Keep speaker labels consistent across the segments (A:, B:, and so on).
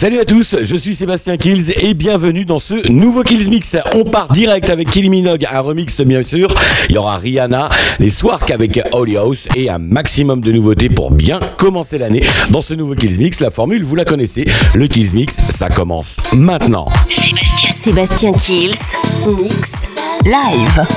A: Salut à tous, je suis Sébastien Kills et bienvenue dans ce nouveau Kills Mix. On part direct avec Killy Minogue, un remix bien sûr. Il y aura Rihanna, les soirs avec Holy House et un maximum de nouveautés pour bien commencer l'année. Dans ce nouveau Kills Mix, la formule, vous la connaissez, le Kills Mix, ça commence maintenant.
B: Sébastien, Sébastien Kills, Mix, live.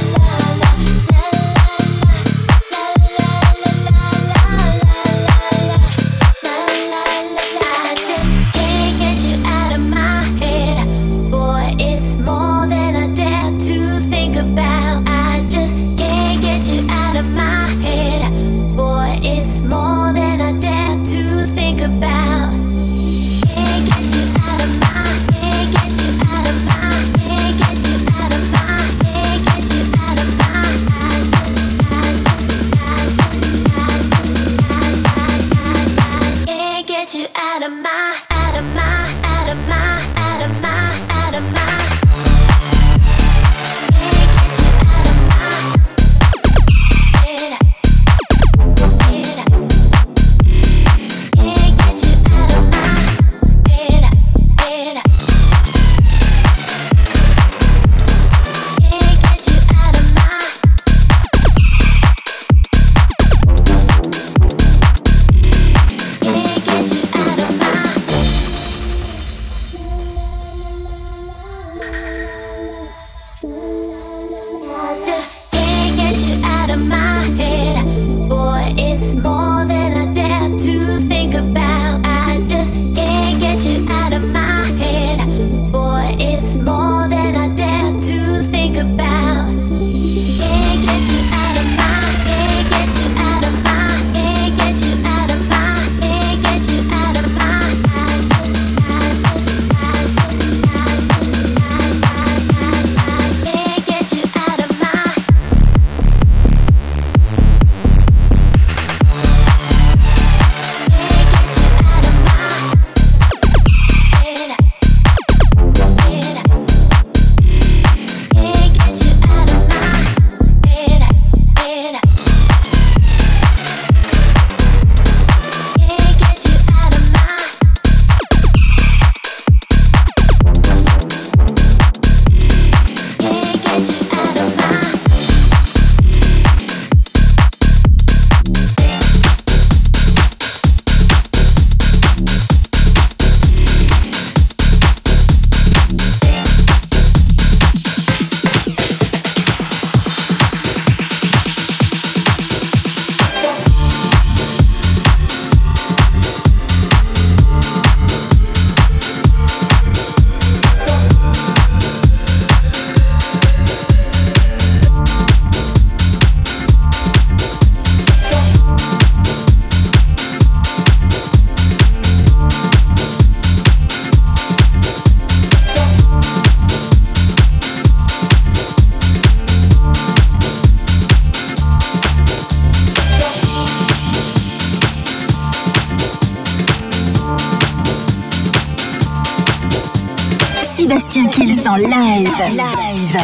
B: Sébastien qu'ils sont live. Live.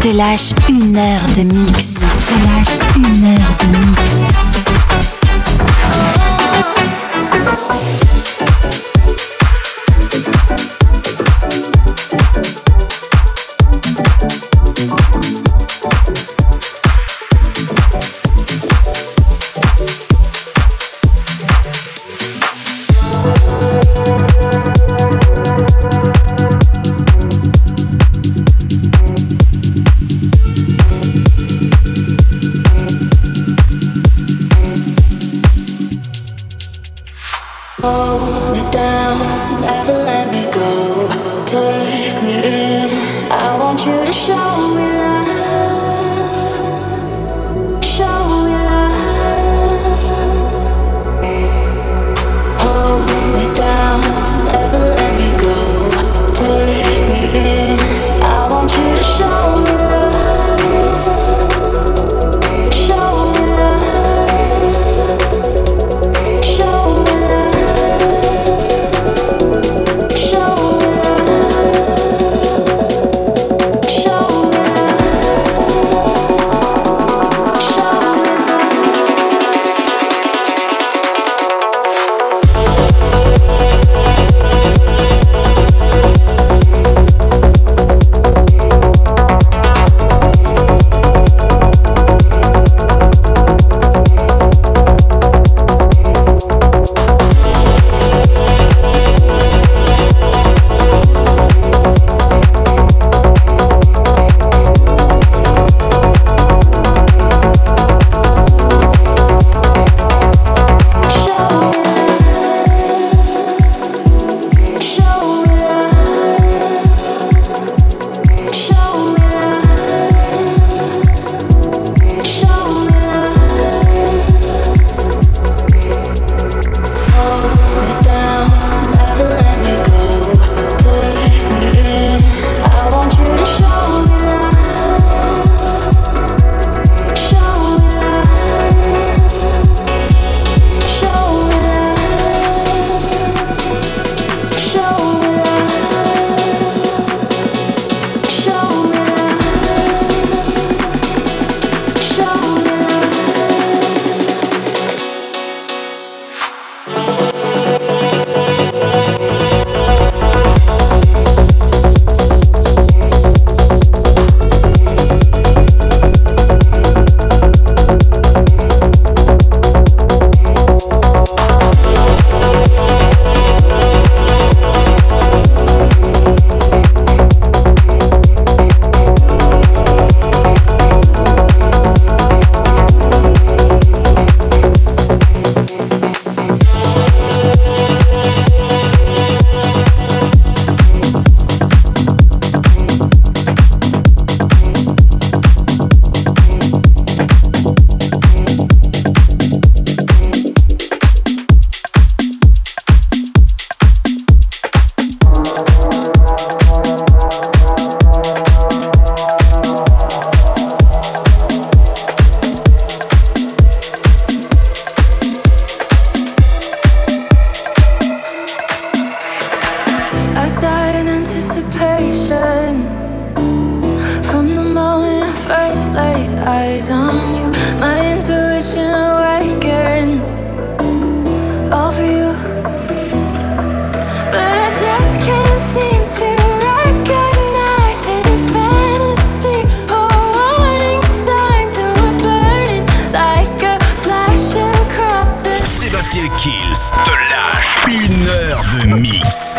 B: te lâche une heure de mix. Je te lâche une heure de mix.
C: My intuition awakened, All for you But I just can't seem to recognize it fantasy or warning signs we're burning Like a flash across the
D: Sébastien Kills mix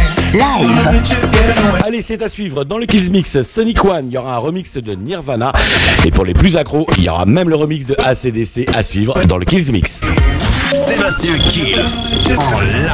A: Allez, c'est à suivre dans le Kills Mix Sonic One. Il y aura un remix de Nirvana. Et pour les plus accros, il y aura même le remix de ACDC à suivre dans le Kills Mix.
E: Sébastien Kills en live.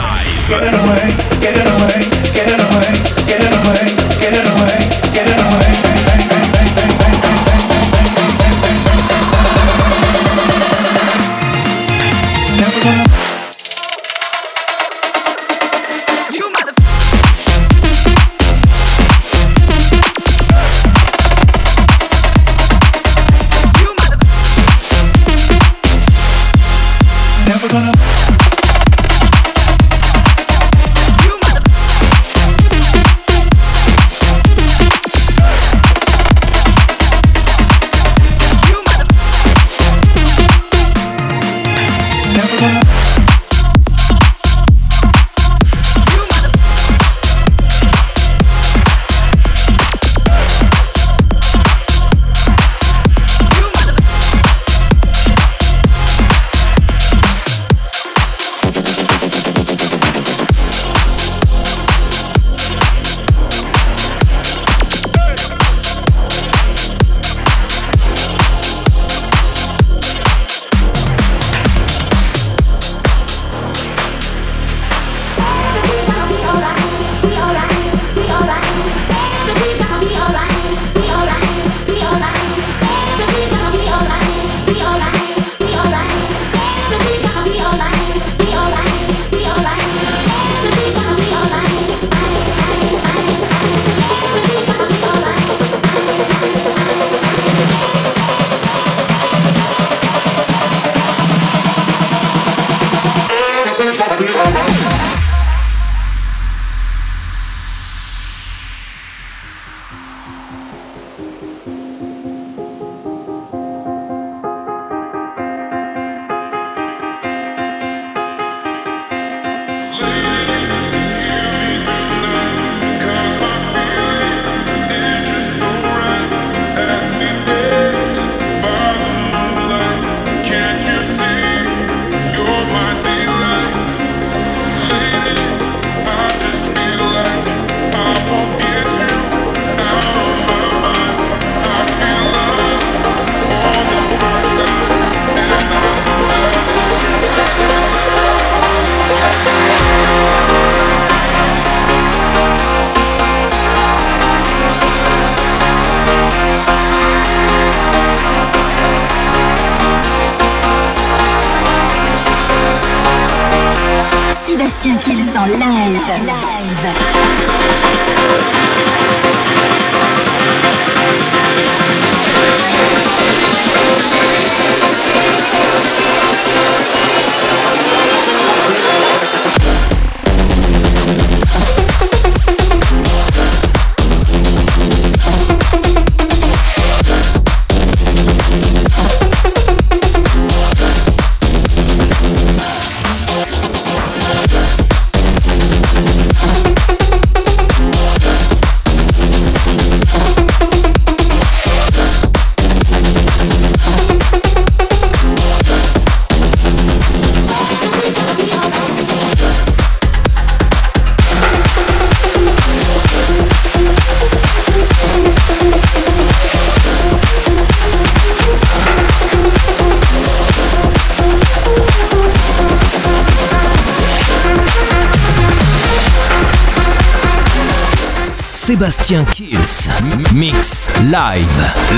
B: live.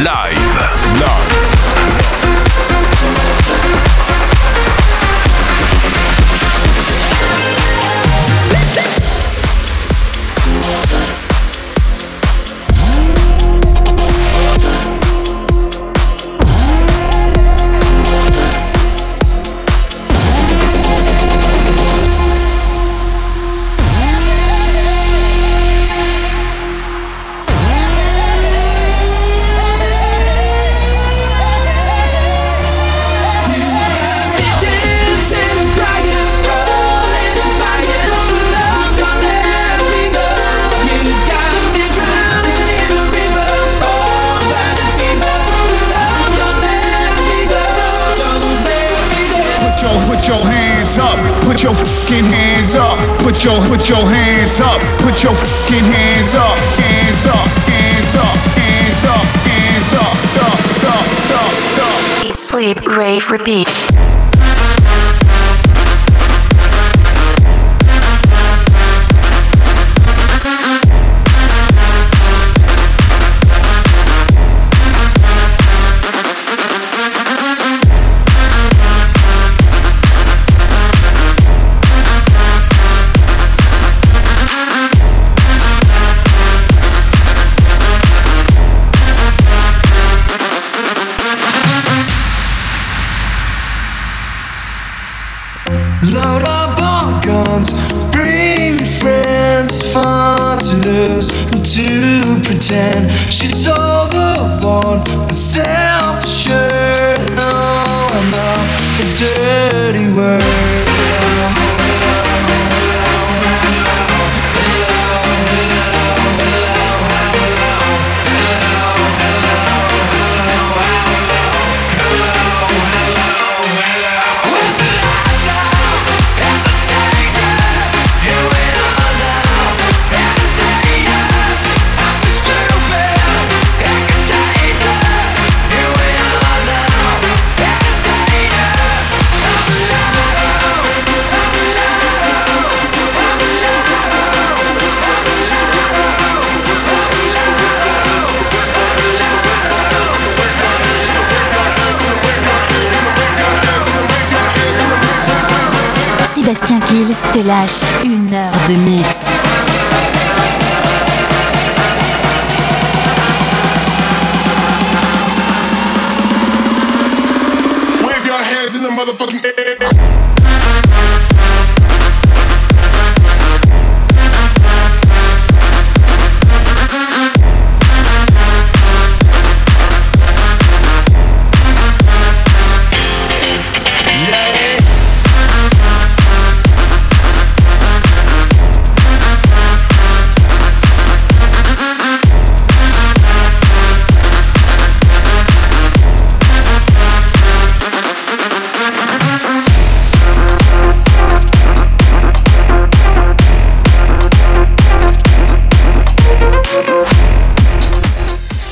B: Live.
F: Repeat.
G: and she's overborn
F: and said te lâche une heure de mix.
D: Wave your hands in the motherfucking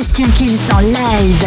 B: est Kills qu'il live.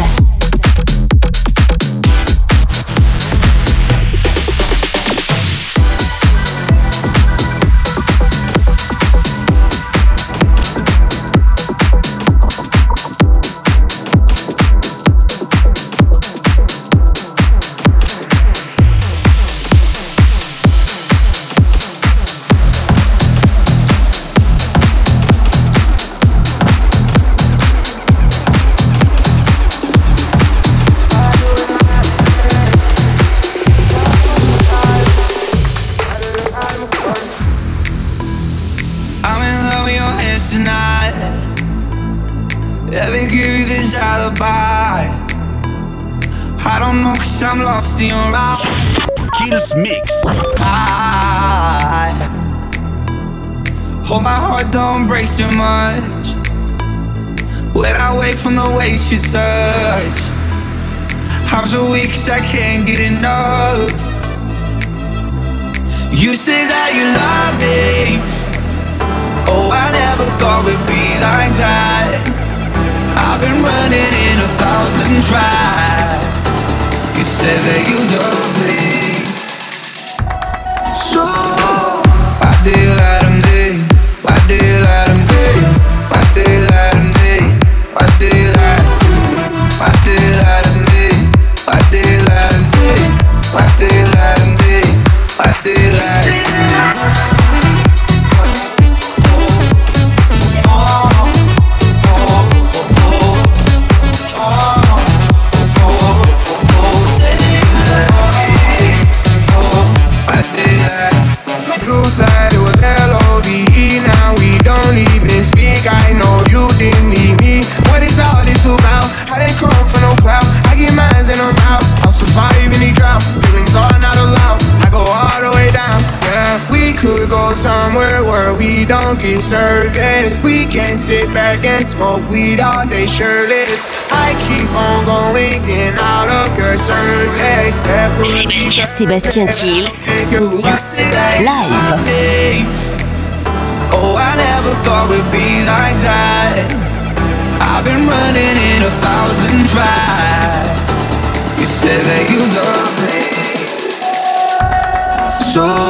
H: from the waist you touch. I'm so weak cause I can't get enough. You say that you love me. Oh, I never thought it'd be like that. I've been running in a thousand tries. You say that you love me. So, why do you lie to me? Why do you lie to me? Why do you
I: smoke weed all day shirtless. I keep on going in out of your service.
B: Sébastien Kills, live.
H: Oh, I never thought we'd be like that. I've been running in a thousand tries. You said that you love me. So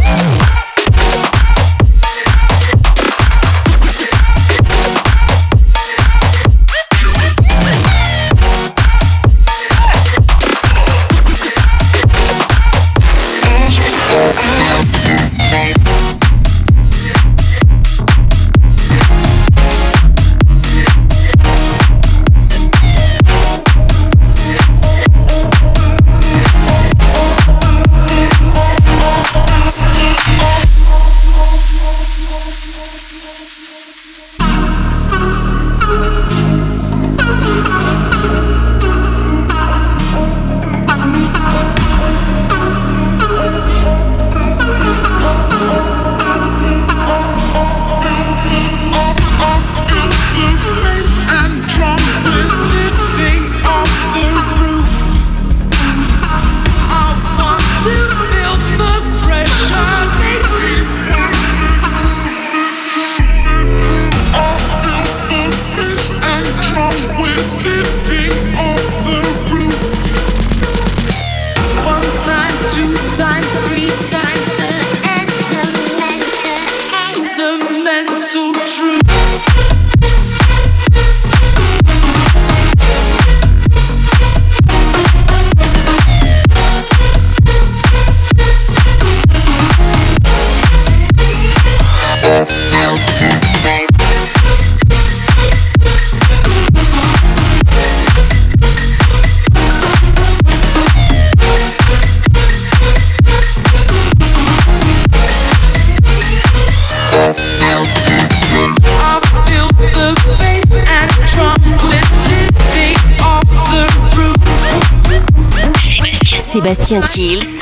A: Kills,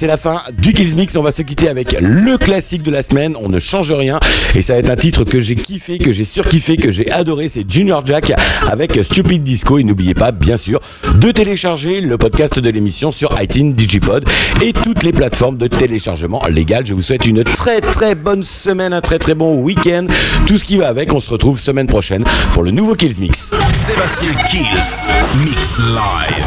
A: c'est la fin du Kills Mix. On va se quitter avec le classique de la semaine. On ne change rien. Et ça va être un titre que j'ai kiffé, que j'ai surkiffé, que j'ai adoré. C'est Junior Jack avec Stupid Disco. Et n'oubliez pas, bien sûr, de télécharger le podcast de l'émission sur iTunes, Digipod et toutes les plateformes de téléchargement légales. Je vous souhaite une très très bonne semaine, un très très bon week-end. Tout ce qui va avec. On se retrouve semaine prochaine pour le nouveau Kills Mix.
D: Sébastien Kills Mix Live.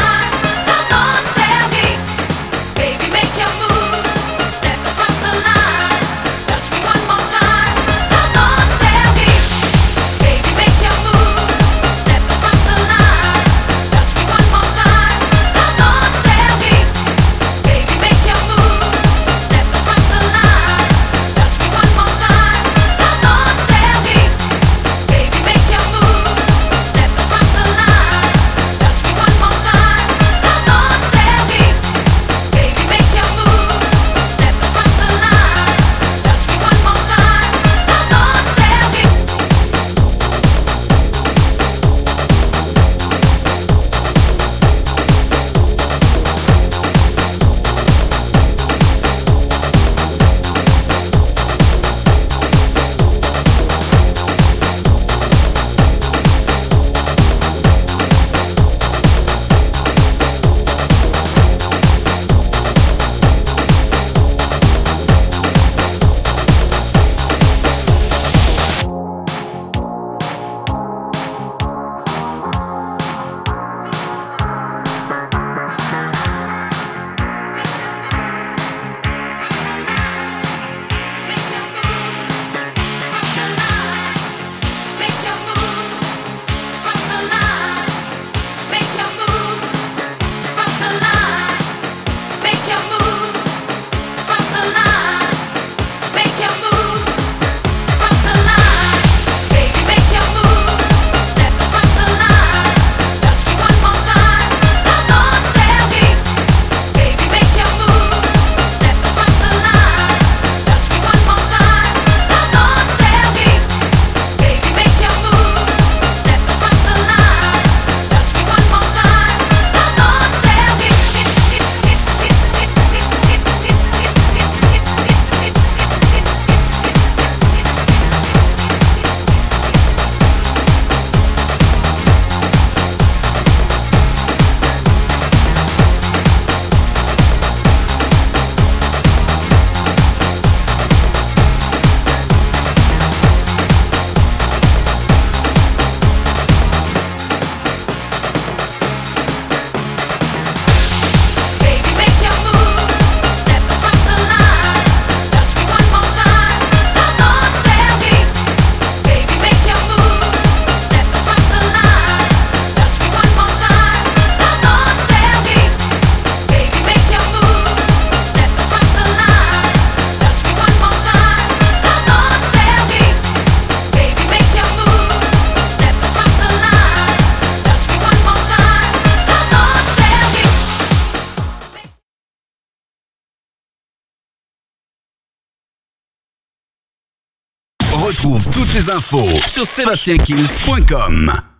E: sur